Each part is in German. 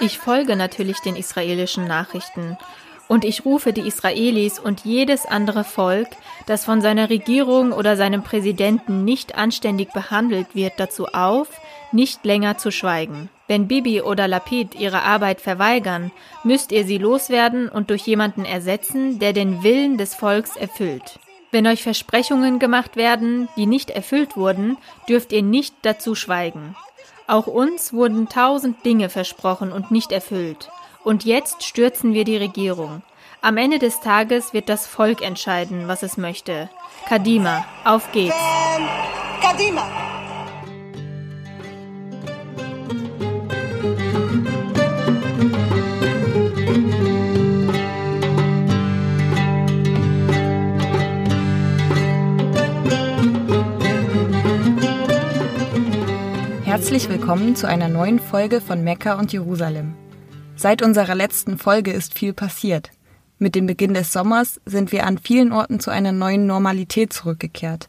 Ich folge natürlich den israelischen Nachrichten. Und ich rufe die Israelis und jedes andere Volk, das von seiner Regierung oder seinem Präsidenten nicht anständig behandelt wird, dazu auf, nicht länger zu schweigen. Wenn Bibi oder Lapid ihre Arbeit verweigern, müsst ihr sie loswerden und durch jemanden ersetzen, der den Willen des Volks erfüllt. Wenn euch Versprechungen gemacht werden, die nicht erfüllt wurden, dürft ihr nicht dazu schweigen. Auch uns wurden tausend Dinge versprochen und nicht erfüllt. Und jetzt stürzen wir die Regierung. Am Ende des Tages wird das Volk entscheiden, was es möchte. Kadima, auf geht's. Kadima. Herzlich willkommen zu einer neuen Folge von Mekka und Jerusalem. Seit unserer letzten Folge ist viel passiert. Mit dem Beginn des Sommers sind wir an vielen Orten zu einer neuen Normalität zurückgekehrt.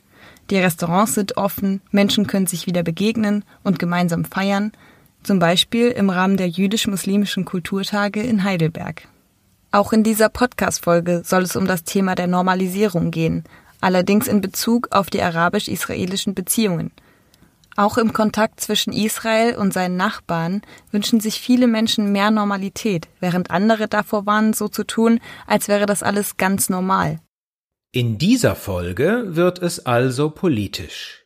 Die Restaurants sind offen, Menschen können sich wieder begegnen und gemeinsam feiern, zum Beispiel im Rahmen der jüdisch-muslimischen Kulturtage in Heidelberg. Auch in dieser Podcast-Folge soll es um das Thema der Normalisierung gehen, allerdings in Bezug auf die arabisch-israelischen Beziehungen – auch im Kontakt zwischen Israel und seinen Nachbarn wünschen sich viele Menschen mehr Normalität, während andere davor warnen, so zu tun, als wäre das alles ganz normal. In dieser Folge wird es also politisch.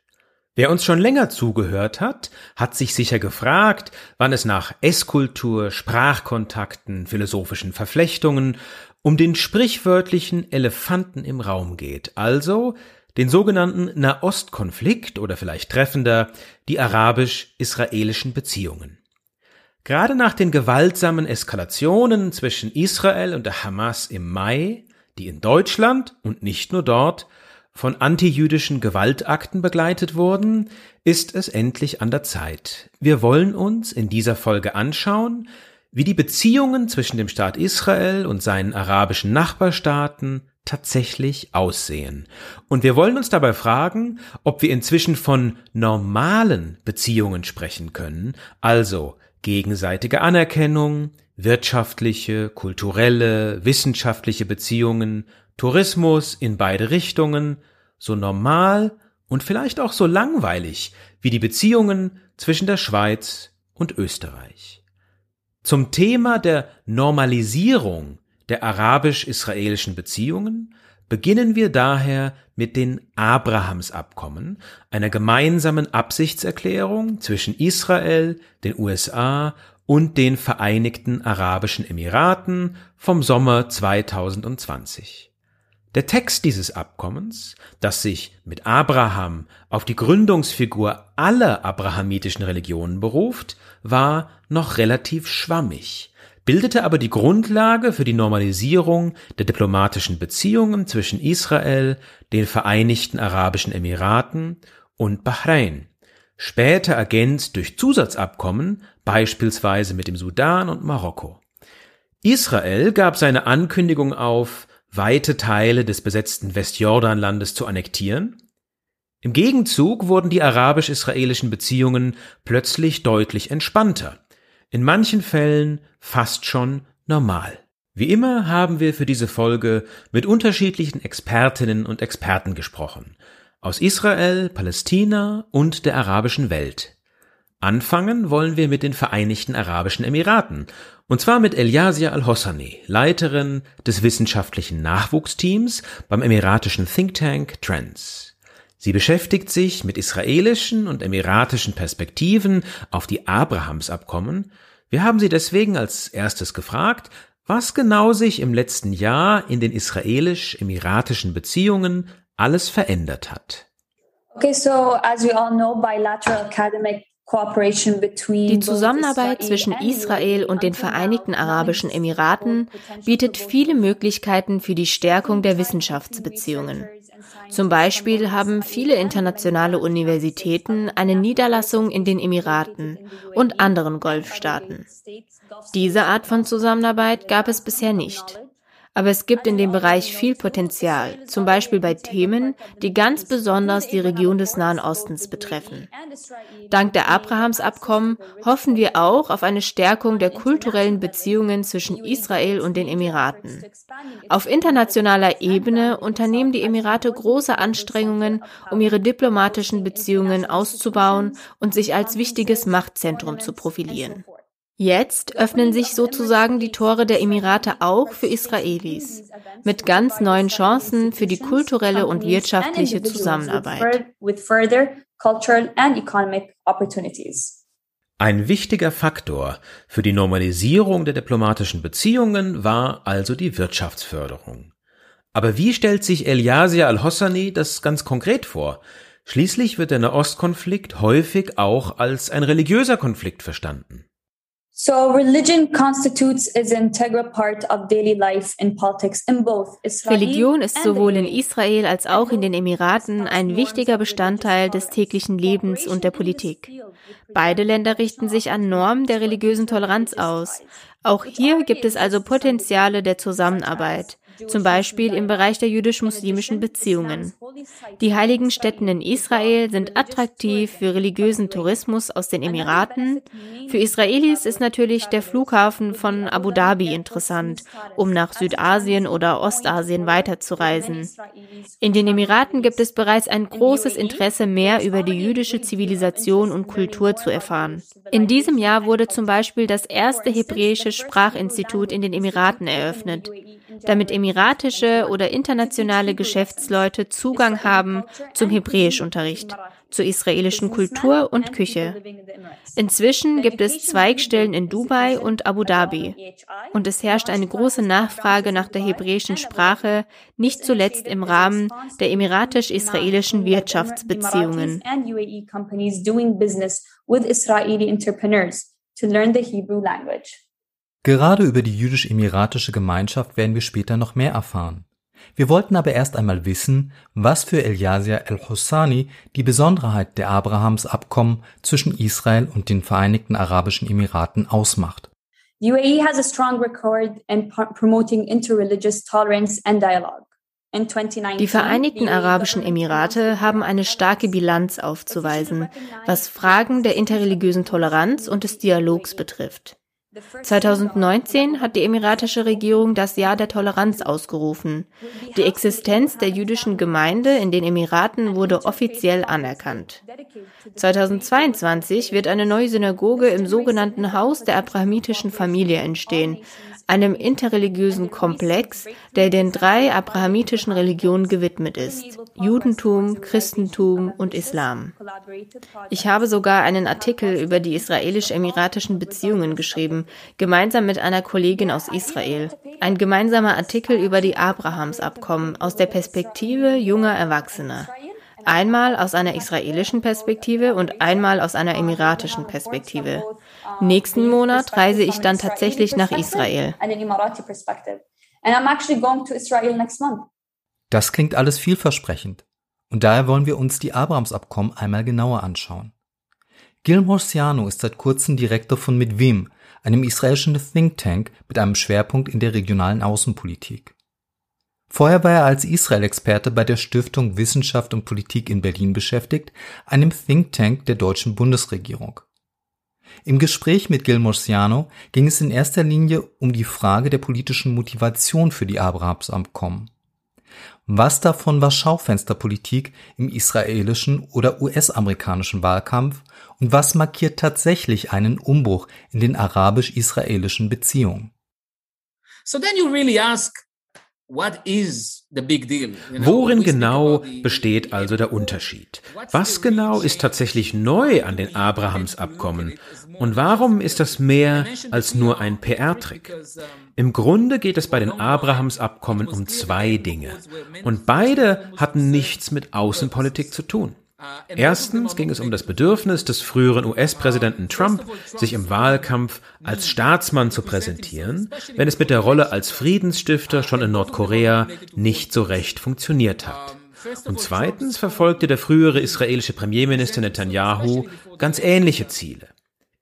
Wer uns schon länger zugehört hat, hat sich sicher gefragt, wann es nach Esskultur, Sprachkontakten, philosophischen Verflechtungen um den sprichwörtlichen Elefanten im Raum geht, also den sogenannten Nahostkonflikt oder vielleicht treffender die arabisch-israelischen Beziehungen. Gerade nach den gewaltsamen Eskalationen zwischen Israel und der Hamas im Mai, die in Deutschland und nicht nur dort von antijüdischen Gewaltakten begleitet wurden, ist es endlich an der Zeit. Wir wollen uns in dieser Folge anschauen, wie die Beziehungen zwischen dem Staat Israel und seinen arabischen Nachbarstaaten tatsächlich aussehen. Und wir wollen uns dabei fragen, ob wir inzwischen von normalen Beziehungen sprechen können, also gegenseitige Anerkennung, wirtschaftliche, kulturelle, wissenschaftliche Beziehungen, Tourismus in beide Richtungen, so normal und vielleicht auch so langweilig wie die Beziehungen zwischen der Schweiz und Österreich. Zum Thema der Normalisierung der arabisch-israelischen Beziehungen beginnen wir daher mit den Abrahamsabkommen, einer gemeinsamen Absichtserklärung zwischen Israel, den USA und den Vereinigten Arabischen Emiraten vom Sommer 2020. Der Text dieses Abkommens, das sich mit Abraham auf die Gründungsfigur aller abrahamitischen Religionen beruft, war noch relativ schwammig bildete aber die Grundlage für die Normalisierung der diplomatischen Beziehungen zwischen Israel, den Vereinigten Arabischen Emiraten und Bahrain, später ergänzt durch Zusatzabkommen, beispielsweise mit dem Sudan und Marokko. Israel gab seine Ankündigung auf, weite Teile des besetzten Westjordanlandes zu annektieren. Im Gegenzug wurden die arabisch-israelischen Beziehungen plötzlich deutlich entspannter in manchen Fällen fast schon normal. Wie immer haben wir für diese Folge mit unterschiedlichen Expertinnen und Experten gesprochen. Aus Israel, Palästina und der arabischen Welt. Anfangen wollen wir mit den Vereinigten Arabischen Emiraten. Und zwar mit Eliasia Al-Hossani, Leiterin des wissenschaftlichen Nachwuchsteams beim emiratischen Think Tank Trends. Sie beschäftigt sich mit israelischen und emiratischen Perspektiven auf die Abrahamsabkommen. Wir haben sie deswegen als erstes gefragt, was genau sich im letzten Jahr in den israelisch-emiratischen Beziehungen alles verändert hat. Okay, so as we all know, bilateral academic die Zusammenarbeit zwischen Israel und den Vereinigten Arabischen Emiraten bietet viele Möglichkeiten für die Stärkung der Wissenschaftsbeziehungen. Zum Beispiel haben viele internationale Universitäten eine Niederlassung in den Emiraten und anderen Golfstaaten. Diese Art von Zusammenarbeit gab es bisher nicht. Aber es gibt in dem Bereich viel Potenzial, zum Beispiel bei Themen, die ganz besonders die Region des Nahen Ostens betreffen. Dank der Abrahamsabkommen hoffen wir auch auf eine Stärkung der kulturellen Beziehungen zwischen Israel und den Emiraten. Auf internationaler Ebene unternehmen die Emirate große Anstrengungen, um ihre diplomatischen Beziehungen auszubauen und sich als wichtiges Machtzentrum zu profilieren. Jetzt öffnen sich sozusagen die Tore der Emirate auch für Israelis, mit ganz neuen Chancen für die kulturelle und wirtschaftliche Zusammenarbeit. Ein wichtiger Faktor für die Normalisierung der diplomatischen Beziehungen war also die Wirtschaftsförderung. Aber wie stellt sich Eliasia al-Hossani das ganz konkret vor? Schließlich wird der Nahostkonflikt häufig auch als ein religiöser Konflikt verstanden. So religion constitutes an integral part of daily life in politics in both Israel Religion ist sowohl in Israel als auch in den Emiraten ein wichtiger Bestandteil des täglichen Lebens und der Politik. Beide Länder richten sich an Normen der religiösen Toleranz aus. Auch hier gibt es also Potenziale der Zusammenarbeit zum Beispiel im Bereich der jüdisch-muslimischen Beziehungen. Die heiligen Stätten in Israel sind attraktiv für religiösen Tourismus aus den Emiraten. Für Israelis ist natürlich der Flughafen von Abu Dhabi interessant, um nach Südasien oder Ostasien weiterzureisen. In den Emiraten gibt es bereits ein großes Interesse, mehr über die jüdische Zivilisation und Kultur zu erfahren. In diesem Jahr wurde zum Beispiel das erste hebräische Sprachinstitut in den Emiraten eröffnet damit emiratische oder internationale Geschäftsleute Zugang haben zum Hebräischunterricht, zur israelischen Kultur und Küche. Inzwischen gibt es Zweigstellen in Dubai und Abu Dhabi. Und es herrscht eine große Nachfrage nach der hebräischen Sprache, nicht zuletzt im Rahmen der emiratisch-israelischen Wirtschaftsbeziehungen. to learn the Hebrew language. Gerade über die jüdisch-emiratische Gemeinschaft werden wir später noch mehr erfahren. Wir wollten aber erst einmal wissen, was für Elyasya el-Hossani die Besonderheit der Abrahams-Abkommen zwischen Israel und den Vereinigten Arabischen Emiraten ausmacht. UAE has a strong record in promoting interreligious tolerance and dialogue. Die Vereinigten Arabischen Emirate haben eine starke Bilanz aufzuweisen, was Fragen der interreligiösen Toleranz und des Dialogs betrifft. 2019 hat die emiratische Regierung das Jahr der Toleranz ausgerufen. Die Existenz der jüdischen Gemeinde in den Emiraten wurde offiziell anerkannt. 2022 wird eine neue Synagoge im sogenannten Haus der abrahamitischen Familie entstehen, einem interreligiösen Komplex, der den drei abrahamitischen Religionen gewidmet ist. Judentum, Christentum und Islam. Ich habe sogar einen Artikel über die israelisch-emiratischen Beziehungen geschrieben, gemeinsam mit einer Kollegin aus Israel. Ein gemeinsamer Artikel über die Abrahamsabkommen aus der Perspektive junger Erwachsener. Einmal aus einer israelischen Perspektive und einmal aus einer emiratischen Perspektive. Nächsten Monat reise ich dann tatsächlich nach Israel. Das klingt alles vielversprechend. Und daher wollen wir uns die Abrams-Abkommen einmal genauer anschauen. Gil Morsiano ist seit kurzem Direktor von Midvim, einem israelischen Think Tank mit einem Schwerpunkt in der regionalen Außenpolitik. Vorher war er als Israel-Experte bei der Stiftung Wissenschaft und Politik in Berlin beschäftigt, einem Think Tank der deutschen Bundesregierung. Im Gespräch mit Gil Morsiano ging es in erster Linie um die Frage der politischen Motivation für die Abrahams-Abkommen. Was davon war Schaufensterpolitik im israelischen oder US-amerikanischen Wahlkampf und was markiert tatsächlich einen Umbruch in den arabisch-israelischen Beziehungen? So then you really ask Worin genau besteht also der Unterschied? Was genau ist tatsächlich neu an den Abrahamsabkommen? Und warum ist das mehr als nur ein PR-Trick? Im Grunde geht es bei den Abrahamsabkommen um zwei Dinge. Und beide hatten nichts mit Außenpolitik zu tun. Erstens ging es um das Bedürfnis des früheren US-Präsidenten Trump, sich im Wahlkampf als Staatsmann zu präsentieren, wenn es mit der Rolle als Friedensstifter schon in Nordkorea nicht so recht funktioniert hat. Und zweitens verfolgte der frühere israelische Premierminister Netanyahu ganz ähnliche Ziele.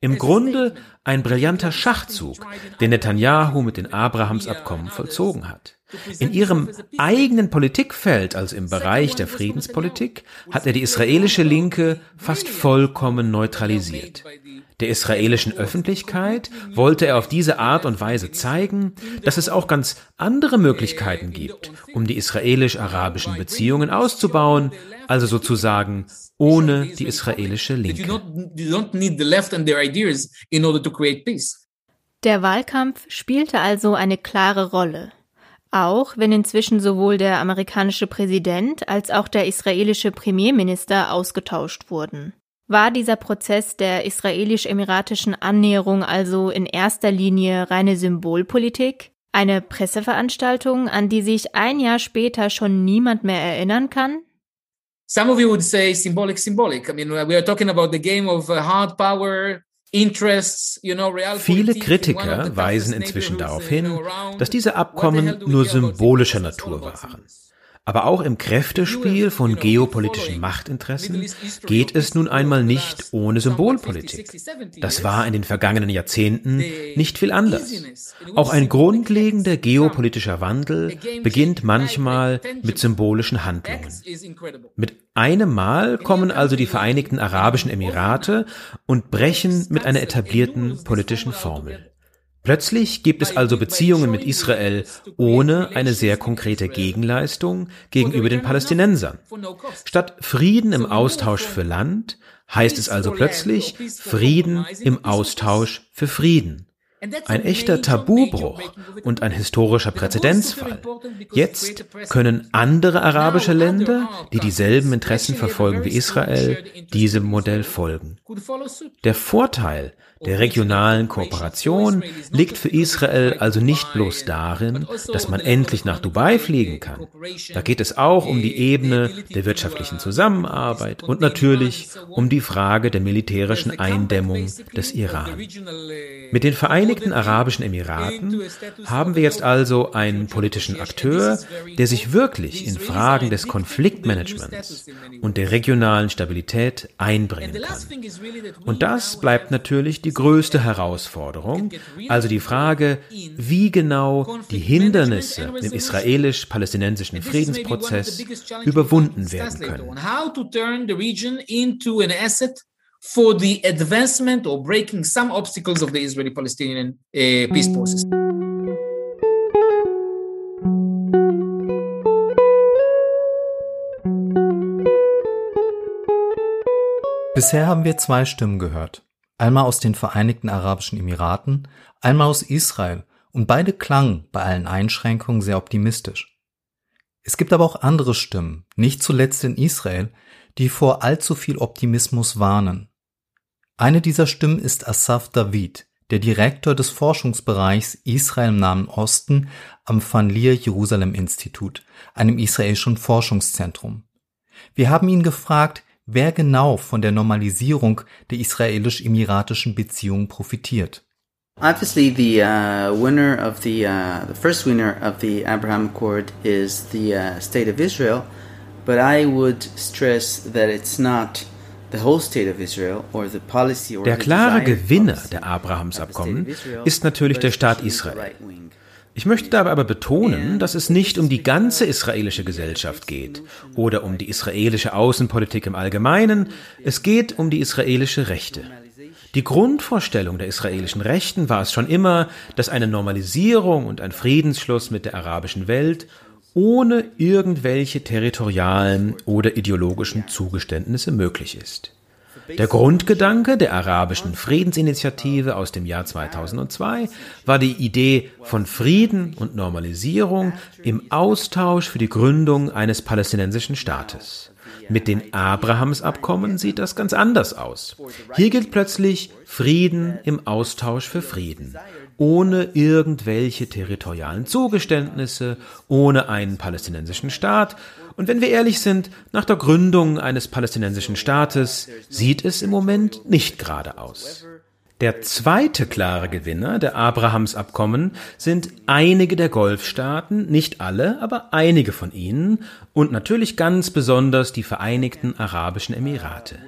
Im Grunde ein brillanter Schachzug, den Netanyahu mit den Abrahamsabkommen vollzogen hat. In ihrem eigenen Politikfeld, also im Bereich der Friedenspolitik, hat er die israelische Linke fast vollkommen neutralisiert. Der israelischen Öffentlichkeit wollte er auf diese Art und Weise zeigen, dass es auch ganz andere Möglichkeiten gibt, um die israelisch-arabischen Beziehungen auszubauen, also sozusagen ohne die israelische Linke. Der Wahlkampf spielte also eine klare Rolle. Auch wenn inzwischen sowohl der amerikanische Präsident als auch der israelische Premierminister ausgetauscht wurden. War dieser Prozess der israelisch-emiratischen Annäherung also in erster Linie reine Symbolpolitik? Eine Presseveranstaltung, an die sich ein Jahr später schon niemand mehr erinnern kann? Some of you would say symbolic, symbolic. I mean, we are talking about the game of uh, hard power, Viele Kritiker weisen inzwischen darauf hin, dass diese Abkommen nur symbolischer Natur waren. Aber auch im Kräftespiel von geopolitischen Machtinteressen geht es nun einmal nicht ohne Symbolpolitik. Das war in den vergangenen Jahrzehnten nicht viel anders. Auch ein grundlegender geopolitischer Wandel beginnt manchmal mit symbolischen Handlungen. Mit einem Mal kommen also die Vereinigten Arabischen Emirate und brechen mit einer etablierten politischen Formel. Plötzlich gibt es also Beziehungen mit Israel ohne eine sehr konkrete Gegenleistung gegenüber den Palästinensern. Statt Frieden im Austausch für Land heißt es also plötzlich Frieden im Austausch für Frieden. Ein echter Tabubruch und ein historischer Präzedenzfall. Jetzt können andere arabische Länder, die dieselben Interessen verfolgen wie Israel, diesem Modell folgen. Der Vorteil der regionalen Kooperation liegt für Israel also nicht bloß darin, dass man endlich nach Dubai fliegen kann. Da geht es auch um die Ebene der wirtschaftlichen Zusammenarbeit und natürlich um die Frage der militärischen Eindämmung des Iran. Mit den Vereinigten Arabischen Emiraten haben wir jetzt also einen politischen Akteur, der sich wirklich in Fragen des Konfliktmanagements und der regionalen Stabilität einbringen kann. Und das bleibt natürlich die die größte Herausforderung, also die Frage, wie genau die Hindernisse im israelisch-palästinensischen Friedensprozess überwunden werden können. for the advancement or breaking some obstacles of the Israeli-Palestinian uh, peace process. Bisher haben wir zwei Stimmen gehört einmal aus den Vereinigten Arabischen Emiraten, einmal aus Israel, und beide klangen bei allen Einschränkungen sehr optimistisch. Es gibt aber auch andere Stimmen, nicht zuletzt in Israel, die vor allzu viel Optimismus warnen. Eine dieser Stimmen ist Asaf David, der Direktor des Forschungsbereichs Israel im Nahen Osten am Van Leer Jerusalem Institut, einem israelischen Forschungszentrum. Wir haben ihn gefragt, wer genau von der Normalisierung der israelisch-emiratischen Beziehungen profitiert. Obviously, the uh, winner of the uh, the first winner of the Abraham Accord is the uh, state of Israel, but I would stress that it's not der klare Gewinner der Abrahamsabkommen ist natürlich der Staat Israel. Ich möchte dabei aber betonen, dass es nicht um die ganze israelische Gesellschaft geht oder um die israelische Außenpolitik im Allgemeinen, es geht um die israelische Rechte. Die Grundvorstellung der israelischen Rechten war es schon immer, dass eine Normalisierung und ein Friedensschluss mit der arabischen Welt ohne irgendwelche territorialen oder ideologischen Zugeständnisse möglich ist. Der Grundgedanke der arabischen Friedensinitiative aus dem Jahr 2002 war die Idee von Frieden und Normalisierung im Austausch für die Gründung eines palästinensischen Staates. Mit den Abrahamsabkommen sieht das ganz anders aus. Hier gilt plötzlich Frieden im Austausch für Frieden, ohne irgendwelche territorialen Zugeständnisse, ohne einen palästinensischen Staat und wenn wir ehrlich sind, nach der Gründung eines palästinensischen Staates sieht es im Moment nicht gerade aus. Der zweite klare Gewinner der Abrahamsabkommen sind einige der Golfstaaten, nicht alle, aber einige von ihnen und natürlich ganz besonders die Vereinigten Arabischen Emirate.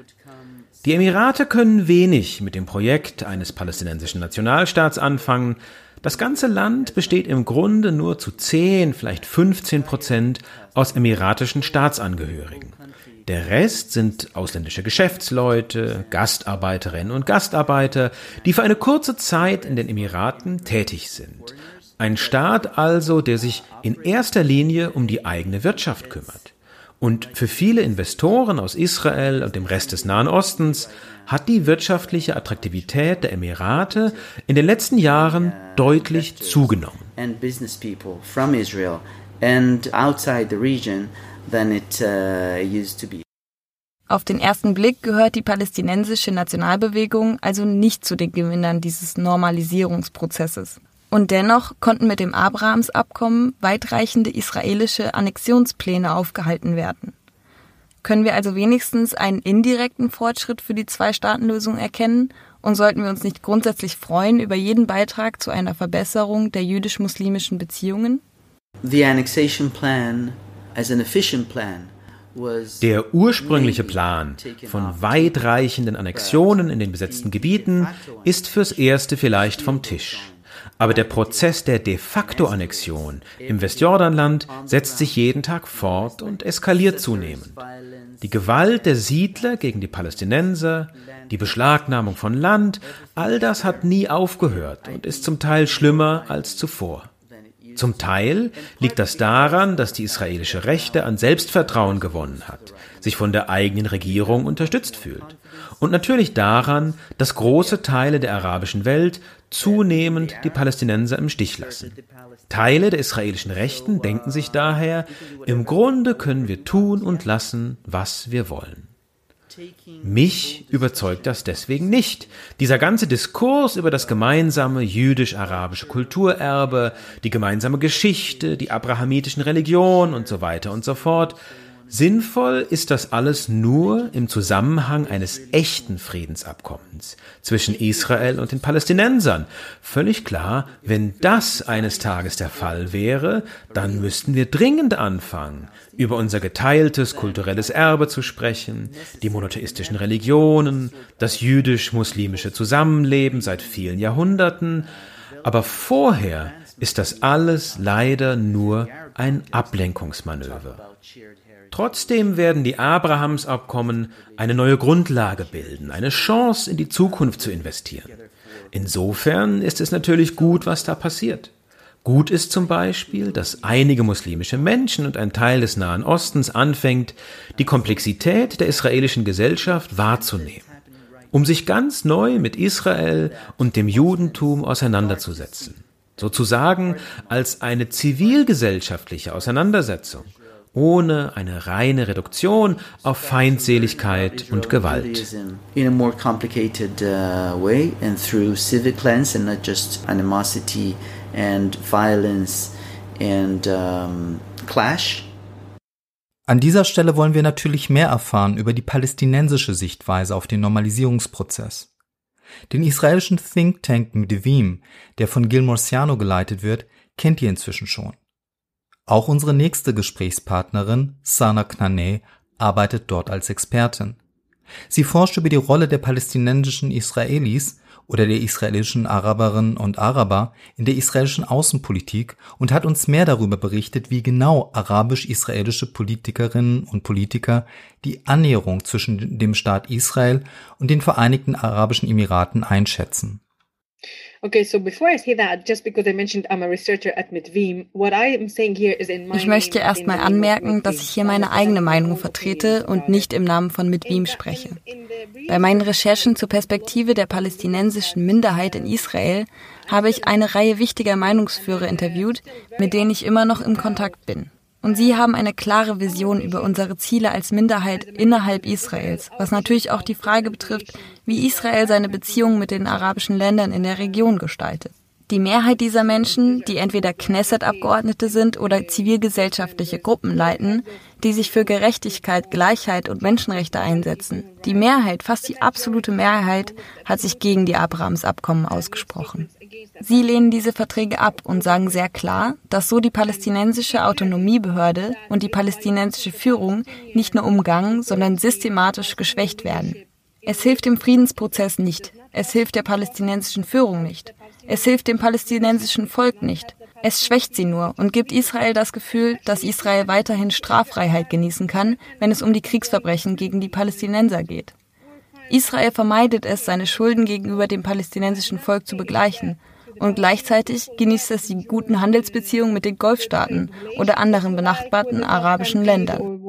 Die Emirate können wenig mit dem Projekt eines palästinensischen Nationalstaats anfangen, Das ganze Land besteht im Grunde nur zu 10, vielleicht 15 Prozent aus emiratischen Staatsangehörigen. Der Rest sind ausländische Geschäftsleute, Gastarbeiterinnen und Gastarbeiter, die für eine kurze Zeit in den Emiraten tätig sind. Ein Staat also, der sich in erster Linie um die eigene Wirtschaft kümmert. Und für viele Investoren aus Israel und dem Rest des Nahen Ostens hat die wirtschaftliche Attraktivität der Emirate in den letzten Jahren deutlich zugenommen. Uh, Auf den ersten Blick gehört die palästinensische Nationalbewegung also nicht zu den Gewinnern dieses Normalisierungsprozesses. Und dennoch konnten mit dem Abrahamsabkommen weitreichende israelische Annexionspläne aufgehalten werden. Können wir also wenigstens einen indirekten Fortschritt für die Zwei-Staaten-Lösung erkennen und sollten wir uns nicht grundsätzlich freuen über jeden Beitrag zu einer Verbesserung der jüdisch-muslimischen Beziehungen? Der ursprüngliche Plan von weitreichenden Annexionen in den besetzten Gebieten ist fürs Erste vielleicht vom Tisch. Aber der Prozess der de facto Annexion im Westjordanland setzt sich jeden Tag fort und eskaliert zunehmend. Die Gewalt der Siedler gegen die Palästinenser, die Beschlagnahmung von Land, all das hat nie aufgehört und ist zum Teil schlimmer als zuvor. Zum Teil liegt das daran, dass die israelische Rechte an Selbstvertrauen gewonnen hat, sich von der eigenen Regierung unterstützt fühlt. Und natürlich daran, dass große Teile der arabischen Welt zunehmend die Palästinenser im Stich lassen. Teile der israelischen Rechten denken sich daher, im Grunde können wir tun und lassen, was wir wollen. Mich überzeugt das deswegen nicht. Dieser ganze Diskurs über das gemeinsame jüdisch-arabische Kulturerbe, die gemeinsame Geschichte, die abrahamitischen Religionen und so weiter und so fort, Sinnvoll ist das alles nur im Zusammenhang eines echten Friedensabkommens zwischen Israel und den Palästinensern. Völlig klar, wenn das eines Tages der Fall wäre, dann müssten wir dringend anfangen, über unser geteiltes kulturelles Erbe zu sprechen, die monotheistischen Religionen, das jüdisch-muslimische Zusammenleben seit vielen Jahrhunderten. Aber vorher ist das alles leider nur ein Ablenkungsmanöver. Trotzdem werden die Abrahamsabkommen eine neue Grundlage bilden, eine Chance in die Zukunft zu investieren. Insofern ist es natürlich gut, was da passiert. Gut ist zum Beispiel, dass einige muslimische Menschen und ein Teil des Nahen Ostens anfängt, die Komplexität der israelischen Gesellschaft wahrzunehmen, um sich ganz neu mit Israel und dem Judentum auseinanderzusetzen, sozusagen als eine zivilgesellschaftliche Auseinandersetzung ohne eine reine Reduktion auf Feindseligkeit und Gewalt. In a more complicated uh, way and through civic lens and not just animosity and violence and um, clash. An dieser Stelle wollen wir natürlich mehr erfahren über die palästinensische Sichtweise auf den Normalisierungsprozess. Den israelischen Think Tank Medivim, der von Gil Morciano geleitet wird, kennt ihr inzwischen schon. Auch unsere nächste Gesprächspartnerin, Sana Knaneh, arbeitet dort als Expertin. Sie forscht über die Rolle der palästinensischen Israelis oder der israelischen Araberinnen und Araber in der israelischen Außenpolitik und hat uns mehr darüber berichtet, wie genau arabisch-israelische Politikerinnen und Politiker die Annäherung zwischen dem Staat Israel und den Vereinigten Arabischen Emiraten einschätzen. Okay, so before I say that, just because I mentioned I'm a researcher at Mitvim, what I am saying here is in my Ich möchte erstmal anmerken, dass ich hier meine eigene Meinung vertrete und nicht im Namen von Mitvim spreche. Bei meinen Recherchen zur Perspektive der palästinensischen Minderheit in Israel habe ich eine Reihe wichtiger Meinungsführer interviewt, mit denen ich immer noch im Kontakt bin. Und sie haben eine klare Vision über unsere Ziele als Minderheit innerhalb Israels, was natürlich auch die Frage betrifft, wie Israel seine Beziehungen mit den arabischen Ländern in der Region gestaltet. Die Mehrheit dieser Menschen, die entweder Knesset-Abgeordnete sind oder zivilgesellschaftliche Gruppen leiten, die sich für Gerechtigkeit, Gleichheit und Menschenrechte einsetzen. Die Mehrheit, fast die absolute Mehrheit, hat sich gegen die Abrahams-Abkommen ausgesprochen. Sie lehnen diese Verträge ab und sagen sehr klar, dass so die palästinensische Autonomiebehörde und die palästinensische Führung nicht nur umgangen, sondern systematisch geschwächt werden. Es hilft dem Friedensprozess nicht. Es hilft der palästinensischen Führung nicht. Es hilft dem palästinensischen Volk nicht. Es schwächt sie nur und gibt Israel das Gefühl, dass Israel weiterhin Straffreiheit genießen kann, wenn es um die Kriegsverbrechen gegen die Palästinenser geht. Israel vermeidet es, seine Schulden gegenüber dem palästinensischen Volk zu begleichen. Und gleichzeitig genießt es die guten Handelsbeziehungen mit den Golfstaaten oder anderen benachbarten arabischen Ländern.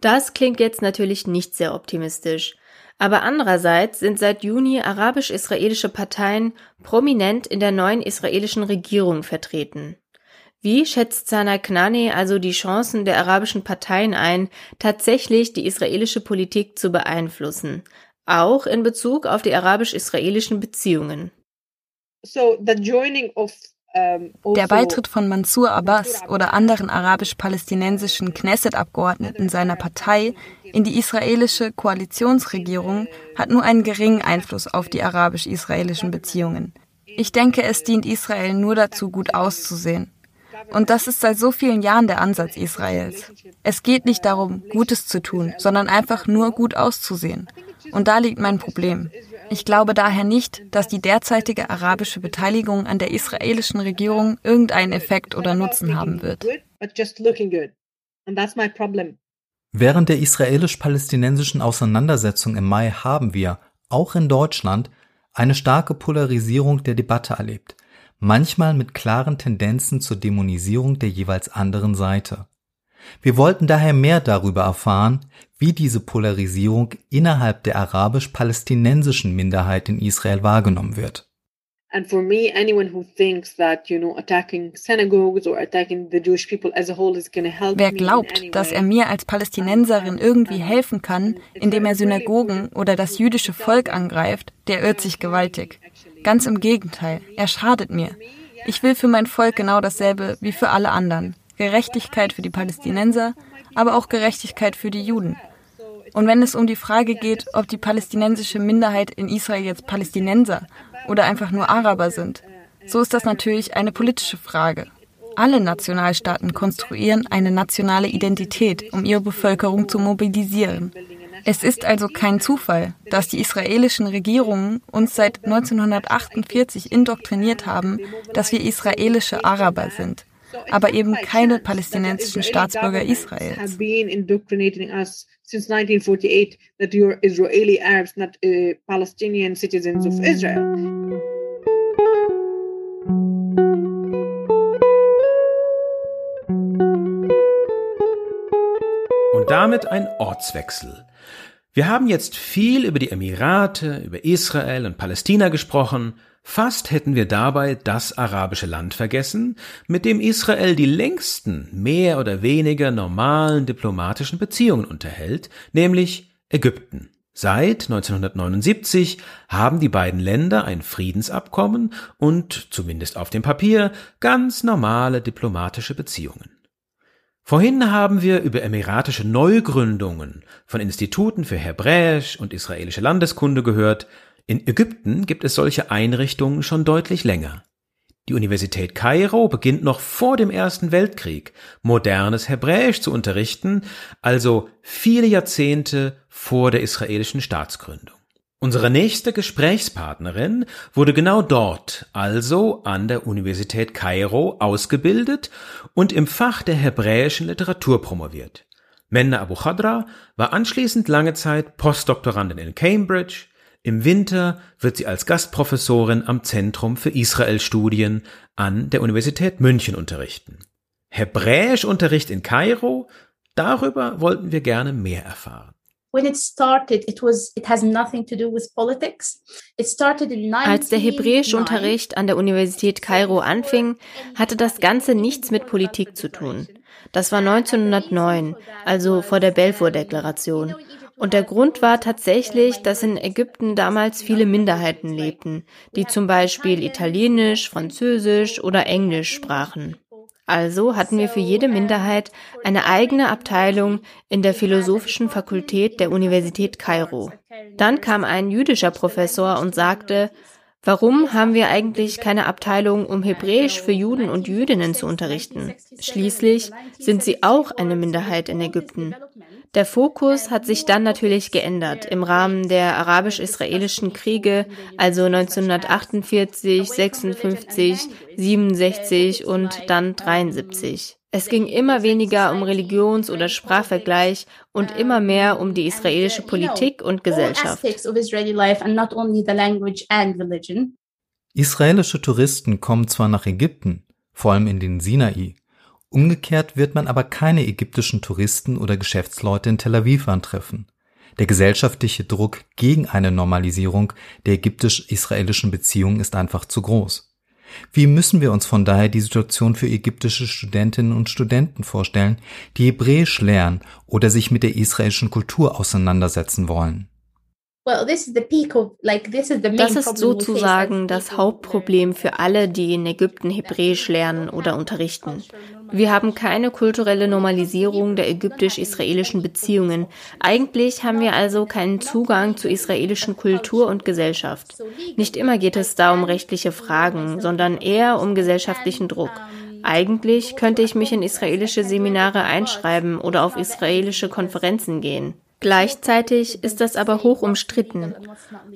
Das klingt jetzt natürlich nicht sehr optimistisch. Aber andererseits sind seit Juni arabisch-israelische Parteien prominent in der neuen israelischen Regierung vertreten. Wie schätzt Sana Knani also die Chancen der arabischen Parteien ein, tatsächlich die israelische Politik zu beeinflussen, auch in Bezug auf die arabisch-israelischen Beziehungen? So the joining of der also Beitritt von Mansour Abbas oder anderen arabisch-palästinensischen Knesset-Abgeordneten seiner Partei in die israelische Koalitionsregierung hat nur einen geringen Einfluss auf die arabisch-israelischen Beziehungen. Ich denke, es dient Israel nur dazu, gut auszusehen. Und das ist seit so vielen Jahren der Ansatz Israels. Es geht nicht darum, Gutes zu tun, sondern einfach nur gut auszusehen. Und da liegt mein Problem. Ich glaube daher nicht, dass die derzeitige arabische Beteiligung an der israelischen Regierung irgendeinen Effekt oder Nutzen haben wird. Während der israelisch-palästinensischen Auseinandersetzung im Mai haben wir, auch in Deutschland, eine starke Polarisierung der Debatte erlebt manchmal mit klaren Tendenzen zur Dämonisierung der jeweils anderen Seite. Wir wollten daher mehr darüber erfahren, wie diese Polarisierung innerhalb der arabisch-palästinensischen Minderheit in Israel wahrgenommen wird. And for me, anyone who thinks that, you know, attacking synagogues or attacking the Jewish people as a whole is going to help Wer glaubt, dass er mir als Palästinenserin irgendwie helfen kann, indem er Synagogen oder das jüdische Volk angreift, der irrt sich gewaltig. Ganz im Gegenteil, er schadet mir. Ich will für mein Volk genau dasselbe wie für alle anderen. Gerechtigkeit für die Palästinenser, aber auch Gerechtigkeit für die Juden. Und wenn es um die Frage geht, ob die palästinensische Minderheit in Israel jetzt Palästinenser oder einfach nur Araber sind, so ist das natürlich eine politische Frage. Alle Nationalstaaten konstruieren eine nationale Identität, um ihre Bevölkerung zu mobilisieren. Es ist also kein Zufall, dass die israelischen Regierungen uns seit 1948 indoktriniert haben, dass wir israelische Araber sind, aber eben keine palästinensischen Staatsbürger Israels. Since 1948, that you're Israeli Arabs, not uh, damit ein Ortswechsel. Wir haben jetzt viel über die Emirate, über Israel und Palästina gesprochen, fast hätten wir dabei das arabische Land vergessen, mit dem Israel die längsten, mehr oder weniger normalen diplomatischen Beziehungen unterhält, nämlich Ägypten. Seit 1979 haben die beiden Länder ein Friedensabkommen und, zumindest auf dem Papier, ganz normale diplomatische Beziehungen. Vorhin haben wir über emiratische Neugründungen von Instituten für Hebräisch und israelische Landeskunde gehört. In Ägypten gibt es solche Einrichtungen schon deutlich länger. Die Universität Kairo beginnt noch vor dem Ersten Weltkrieg modernes Hebräisch zu unterrichten, also viele Jahrzehnte vor der israelischen Staatsgründung. Unsere nächste Gesprächspartnerin wurde genau dort, also an der Universität Kairo, ausgebildet und im Fach der hebräischen Literatur promoviert. Menda Abu Khadra war anschließend lange Zeit Postdoktorandin in Cambridge. Im Winter wird sie als Gastprofessorin am Zentrum für Israel-Studien an der Universität München unterrichten. Hebräischunterricht in Kairo? Darüber wollten wir gerne mehr erfahren. Als der Hebräischunterricht an der Universität Kairo anfing, hatte das Ganze nichts mit Politik zu tun. Das war 1909, also vor der Belfour-Deklaration. Und der Grund war tatsächlich, dass in Ägypten damals viele Minderheiten lebten, die zum Beispiel Italienisch, Französisch oder Englisch sprachen. Also hatten wir für jede Minderheit eine eigene Abteilung in der Philosophischen Fakultät der Universität Kairo. Dann kam ein jüdischer Professor und sagte, Warum haben wir eigentlich keine Abteilung, um Hebräisch für Juden und Jüdinnen zu unterrichten? Schließlich sind sie auch eine Minderheit in Ägypten. Der Fokus hat sich dann natürlich geändert im Rahmen der arabisch-israelischen Kriege, also 1948, 56, 67 und dann 73. Es ging immer weniger um Religions- oder Sprachvergleich und immer mehr um die israelische Politik und Gesellschaft. Israelische Touristen kommen zwar nach Ägypten, vor allem in den Sinai, umgekehrt wird man aber keine ägyptischen Touristen oder Geschäftsleute in Tel Aviv antreffen. Der gesellschaftliche Druck gegen eine Normalisierung der ägyptisch-israelischen Beziehungen ist einfach zu groß. Wie müssen wir uns von daher die Situation für ägyptische Studentinnen und Studenten vorstellen, die Hebräisch lernen oder sich mit der israelischen Kultur auseinandersetzen wollen? Das ist sozusagen das Hauptproblem für alle, die in Ägypten Hebräisch lernen oder unterrichten. Wir haben keine kulturelle Normalisierung der ägyptisch-israelischen Beziehungen. Eigentlich haben wir also keinen Zugang zur israelischen Kultur und Gesellschaft. Nicht immer geht es da um rechtliche Fragen, sondern eher um gesellschaftlichen Druck. Eigentlich könnte ich mich in israelische Seminare einschreiben oder auf israelische Konferenzen gehen. Gleichzeitig ist das aber hoch umstritten.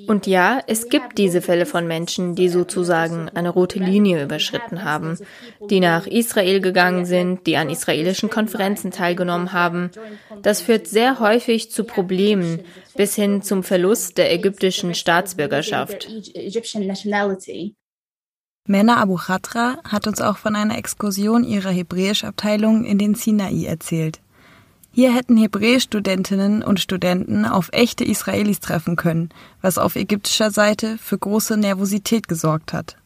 Und ja, es gibt diese Fälle von Menschen, die sozusagen eine rote Linie überschritten haben, die nach Israel gegangen sind, die an israelischen Konferenzen teilgenommen haben. Das führt sehr häufig zu Problemen bis hin zum Verlust der ägyptischen Staatsbürgerschaft. Mena Abu Khatra hat uns auch von einer Exkursion ihrer Hebräischabteilung in den Sinai erzählt. Hier hätten Hebräisch-Studentinnen und Studenten auf echte Israelis treffen können, was auf ägyptischer Seite für große Nervosität gesorgt hat.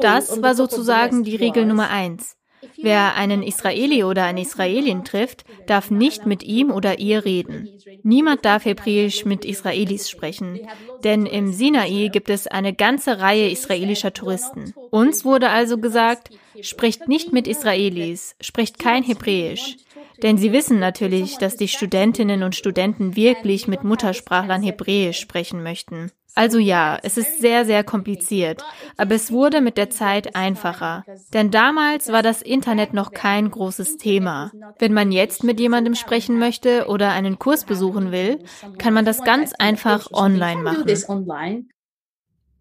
Das war sozusagen die Regel Nummer eins. Wer einen Israeli oder eine Israelin trifft, darf nicht mit ihm oder ihr reden. Niemand darf Hebräisch mit Israelis sprechen, denn im Sinai gibt es eine ganze Reihe israelischer Touristen. Uns wurde also gesagt, spricht nicht mit Israelis, spricht kein Hebräisch. Denn sie wissen natürlich, dass die Studentinnen und Studenten wirklich mit Muttersprachlern Hebräisch sprechen möchten. Also ja, es ist sehr, sehr kompliziert, aber es wurde mit der Zeit einfacher. Denn damals war das Internet noch kein großes Thema. Wenn man jetzt mit jemandem sprechen möchte oder einen Kurs besuchen will, kann man das ganz einfach online machen.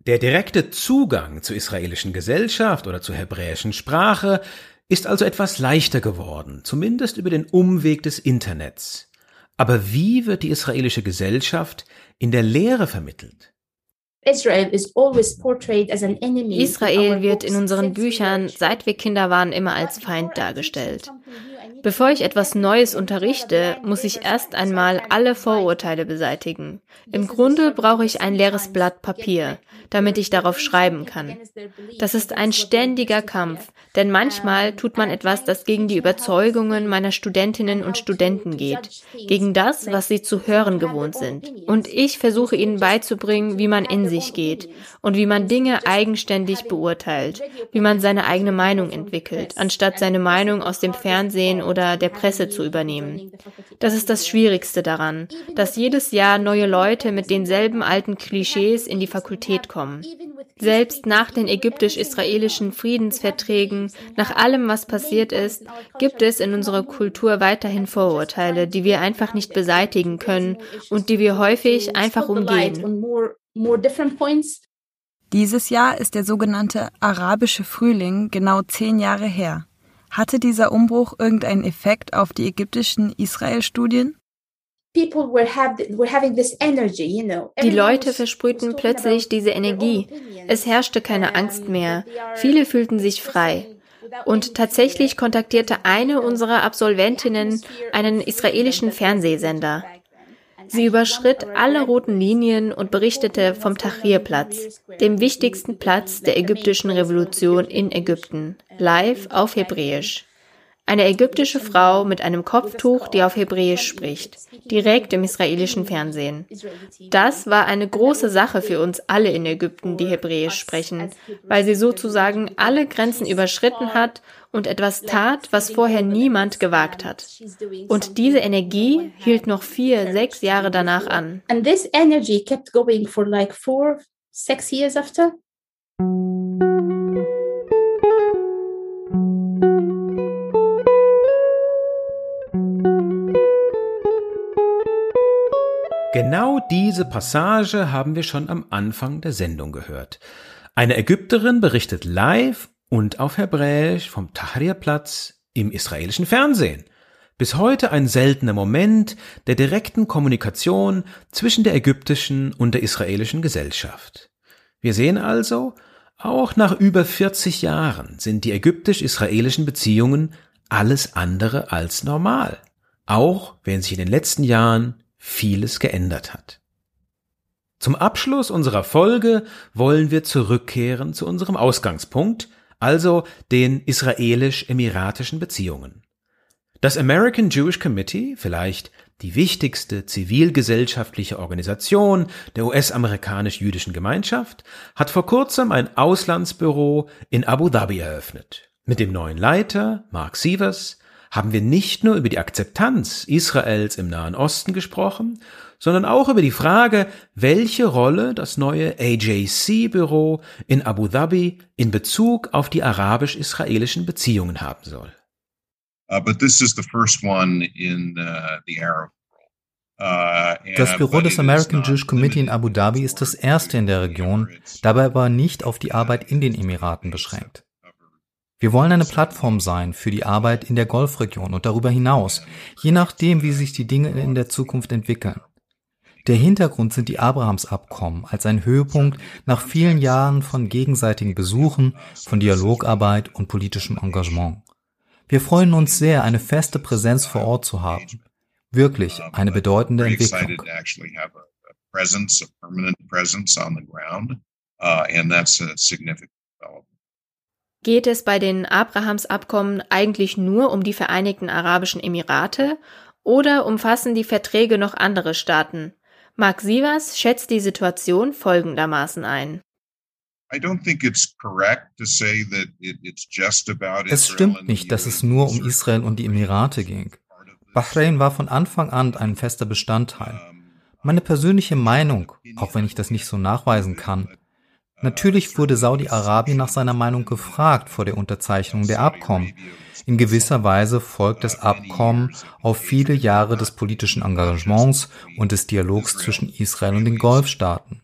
Der direkte Zugang zur israelischen Gesellschaft oder zur hebräischen Sprache ist also etwas leichter geworden, zumindest über den Umweg des Internets. Aber wie wird die israelische Gesellschaft in der Lehre vermittelt? Israel wird in unseren Büchern, seit wir Kinder waren, immer als Feind dargestellt. Bevor ich etwas Neues unterrichte, muss ich erst einmal alle Vorurteile beseitigen. Im Grunde brauche ich ein leeres Blatt Papier, damit ich darauf schreiben kann. Das ist ein ständiger Kampf, denn manchmal tut man etwas, das gegen die Überzeugungen meiner Studentinnen und Studenten geht, gegen das, was sie zu hören gewohnt sind. Und ich versuche ihnen beizubringen, wie man in sich geht und wie man Dinge eigenständig beurteilt, wie man seine eigene Meinung entwickelt, anstatt seine Meinung aus dem Fernsehen oder der Presse zu übernehmen. Das ist das Schwierigste daran, dass jedes Jahr neue Leute mit denselben alten Klischees in die Fakultät kommen. Selbst nach den ägyptisch-israelischen Friedensverträgen, nach allem, was passiert ist, gibt es in unserer Kultur weiterhin Vorurteile, die wir einfach nicht beseitigen können und die wir häufig einfach umgehen. Dieses Jahr ist der sogenannte arabische Frühling genau zehn Jahre her. Hatte dieser Umbruch irgendeinen Effekt auf die ägyptischen Israel-Studien? Die Leute versprühten plötzlich diese Energie. Es herrschte keine Angst mehr. Viele fühlten sich frei. Und tatsächlich kontaktierte eine unserer Absolventinnen einen israelischen Fernsehsender. Sie überschritt alle roten Linien und berichtete vom Tahrir-Platz, dem wichtigsten Platz der ägyptischen Revolution in Ägypten, live auf Hebräisch. Eine ägyptische Frau mit einem Kopftuch, die auf Hebräisch spricht, direkt im israelischen Fernsehen. Das war eine große Sache für uns alle in Ägypten, die Hebräisch sprechen, weil sie sozusagen alle Grenzen überschritten hat und etwas tat, was vorher niemand gewagt hat. Und diese Energie hielt noch vier, sechs Jahre danach an. And this energy kept going for like four, six years after. Genau diese Passage haben wir schon am Anfang der Sendung gehört. Eine Ägypterin berichtet live und auf Hebräisch vom Tahrirplatz im israelischen Fernsehen. Bis heute ein seltener Moment der direkten Kommunikation zwischen der ägyptischen und der israelischen Gesellschaft. Wir sehen also, auch nach über 40 Jahren sind die ägyptisch-israelischen Beziehungen alles andere als normal, auch wenn sich in den letzten Jahren vieles geändert hat. Zum Abschluss unserer Folge wollen wir zurückkehren zu unserem Ausgangspunkt, also den israelisch-emiratischen Beziehungen. Das American Jewish Committee, vielleicht die wichtigste zivilgesellschaftliche Organisation der US-amerikanisch-jüdischen Gemeinschaft, hat vor kurzem ein Auslandsbüro in Abu Dhabi eröffnet. Mit dem neuen Leiter, Mark Sievers, haben wir nicht nur über die Akzeptanz Israels im Nahen Osten gesprochen, sondern auch über die Frage, welche Rolle das neue AJC-Büro in Abu Dhabi in Bezug auf die arabisch-israelischen Beziehungen haben soll. Uh, uh, das Büro des American Jewish Committee in Abu Dhabi ist das erste in der Region, dabei aber nicht auf die Arbeit in den Emiraten beschränkt. Wir wollen eine Plattform sein für die Arbeit in der Golfregion und darüber hinaus, je nachdem, wie sich die Dinge in der Zukunft entwickeln. Der Hintergrund sind die Abrahamsabkommen als ein Höhepunkt nach vielen Jahren von gegenseitigen Besuchen, von Dialogarbeit und politischem Engagement. Wir freuen uns sehr, eine feste Präsenz vor Ort zu haben. Wirklich eine bedeutende Entwicklung. Geht es bei den Abrahamsabkommen eigentlich nur um die Vereinigten Arabischen Emirate oder umfassen die Verträge noch andere Staaten? Mark Sievers schätzt die Situation folgendermaßen ein. Es stimmt nicht, dass es nur um Israel und die Emirate ging. Bahrain war von Anfang an ein fester Bestandteil. Meine persönliche Meinung, auch wenn ich das nicht so nachweisen kann, natürlich wurde Saudi-Arabien nach seiner Meinung gefragt vor der Unterzeichnung der Abkommen. In gewisser Weise folgt das Abkommen auf viele Jahre des politischen Engagements und des Dialogs zwischen Israel und den Golfstaaten.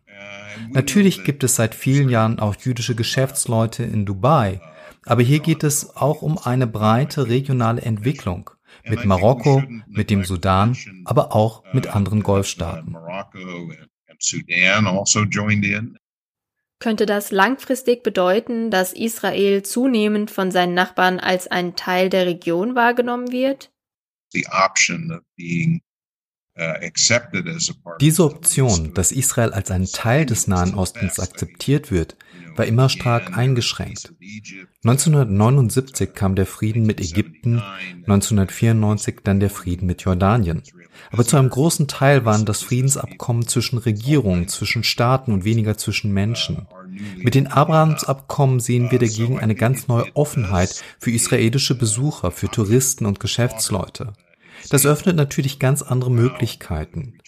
Natürlich gibt es seit vielen Jahren auch jüdische Geschäftsleute in Dubai, aber hier geht es auch um eine breite regionale Entwicklung mit Marokko, mit dem Sudan, aber auch mit anderen Golfstaaten. Könnte das langfristig bedeuten, dass Israel zunehmend von seinen Nachbarn als ein Teil der Region wahrgenommen wird? Uh, Diese Option, dass Israel als ein Teil des Nahen Ostens akzeptiert wird, war immer stark eingeschränkt. 1979 kam der Frieden mit Ägypten, 1994 dann der Frieden mit Jordanien. Aber zu einem großen Teil waren das Friedensabkommen zwischen Regierungen, zwischen Staaten und weniger zwischen Menschen. Mit den Abrahamsabkommen sehen wir dagegen eine ganz neue Offenheit für israelische Besucher, für Touristen und Geschäftsleute. Das öffnet natürlich ganz andere Möglichkeiten.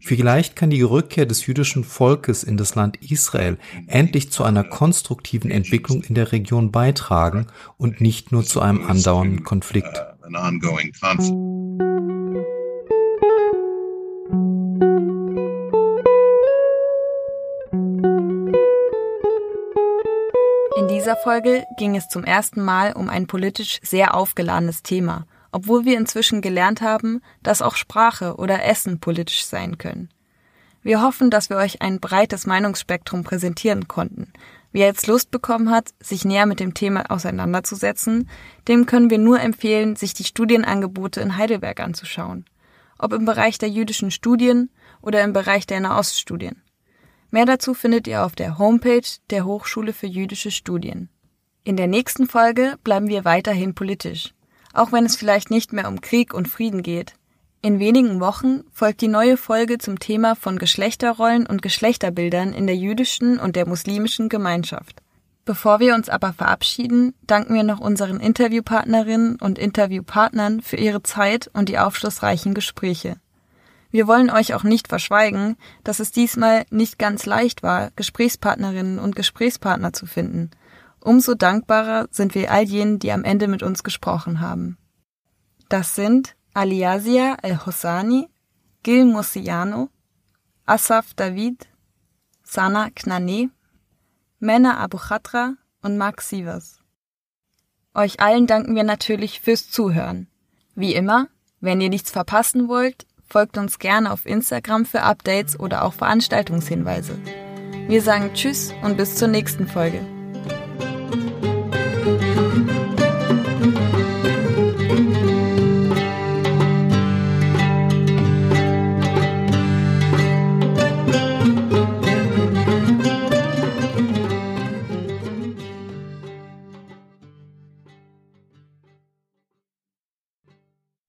Vielleicht kann die Rückkehr des jüdischen Volkes in das Land Israel endlich zu einer konstruktiven Entwicklung in der Region beitragen und nicht nur zu einem andauernden Konflikt. Folge ging es zum ersten Mal um ein politisch sehr aufgeladenes Thema – obwohl wir inzwischen gelernt haben, dass auch Sprache oder Essen politisch sein können. Wir hoffen, dass wir euch ein breites Meinungsspektrum präsentieren konnten. Wer jetzt Lust bekommen hat, sich näher mit dem Thema auseinanderzusetzen, dem können wir nur empfehlen, sich die Studienangebote in Heidelberg anzuschauen. Ob im Bereich der jüdischen Studien oder im Bereich der Nahoststudien. Mehr dazu findet ihr auf der Homepage der Hochschule für jüdische Studien. In der nächsten Folge bleiben wir weiterhin politisch auch wenn es vielleicht nicht mehr um Krieg und Frieden geht. In wenigen Wochen folgt die neue Folge zum Thema von Geschlechterrollen und Geschlechterbildern in der jüdischen und der muslimischen Gemeinschaft. Bevor wir uns aber verabschieden, danken wir noch unseren Interviewpartnerinnen und Interviewpartnern für ihre Zeit und die aufschlussreichen Gespräche. Wir wollen euch auch nicht verschweigen, dass es diesmal nicht ganz leicht war, Gesprächspartnerinnen und Gesprächspartner zu finden. Umso dankbarer sind wir all jenen, die am Ende mit uns gesprochen haben. Das sind Aliasia El-Hossani, Gil Musiano, Asaf David, Sana Knane, Mena Abu und Mark Sievers. Euch allen danken wir natürlich fürs Zuhören. Wie immer, wenn ihr nichts verpassen wollt, folgt uns gerne auf Instagram für Updates oder auch Veranstaltungshinweise. Wir sagen Tschüss und bis zur nächsten Folge.